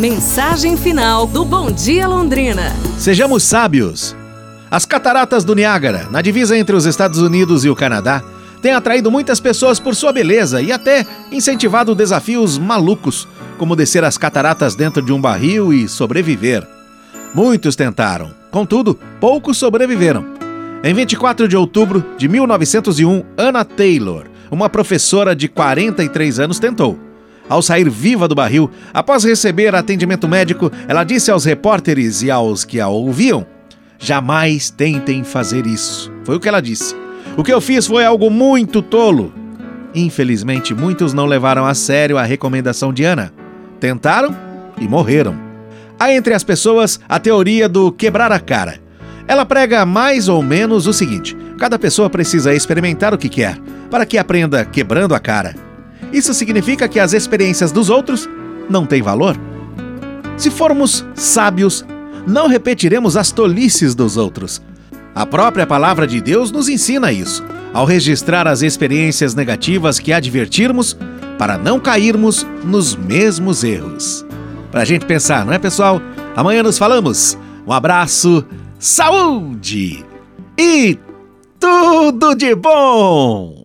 Mensagem final do Bom Dia Londrina. Sejamos sábios. As cataratas do Niágara, na divisa entre os Estados Unidos e o Canadá, têm atraído muitas pessoas por sua beleza e até incentivado desafios malucos, como descer as cataratas dentro de um barril e sobreviver. Muitos tentaram, contudo, poucos sobreviveram. Em 24 de outubro de 1901, Anna Taylor, uma professora de 43 anos, tentou. Ao sair viva do barril, após receber atendimento médico, ela disse aos repórteres e aos que a ouviam Jamais tentem fazer isso. Foi o que ela disse. O que eu fiz foi algo muito tolo. Infelizmente, muitos não levaram a sério a recomendação de Ana. Tentaram e morreram. Há entre as pessoas a teoria do quebrar a cara. Ela prega mais ou menos o seguinte: cada pessoa precisa experimentar o que quer, para que aprenda quebrando a cara. Isso significa que as experiências dos outros não têm valor? Se formos sábios, não repetiremos as tolices dos outros. A própria palavra de Deus nos ensina isso, ao registrar as experiências negativas que advertirmos para não cairmos nos mesmos erros. Pra gente pensar, não é, pessoal? Amanhã nos falamos. Um abraço, saúde e tudo de bom!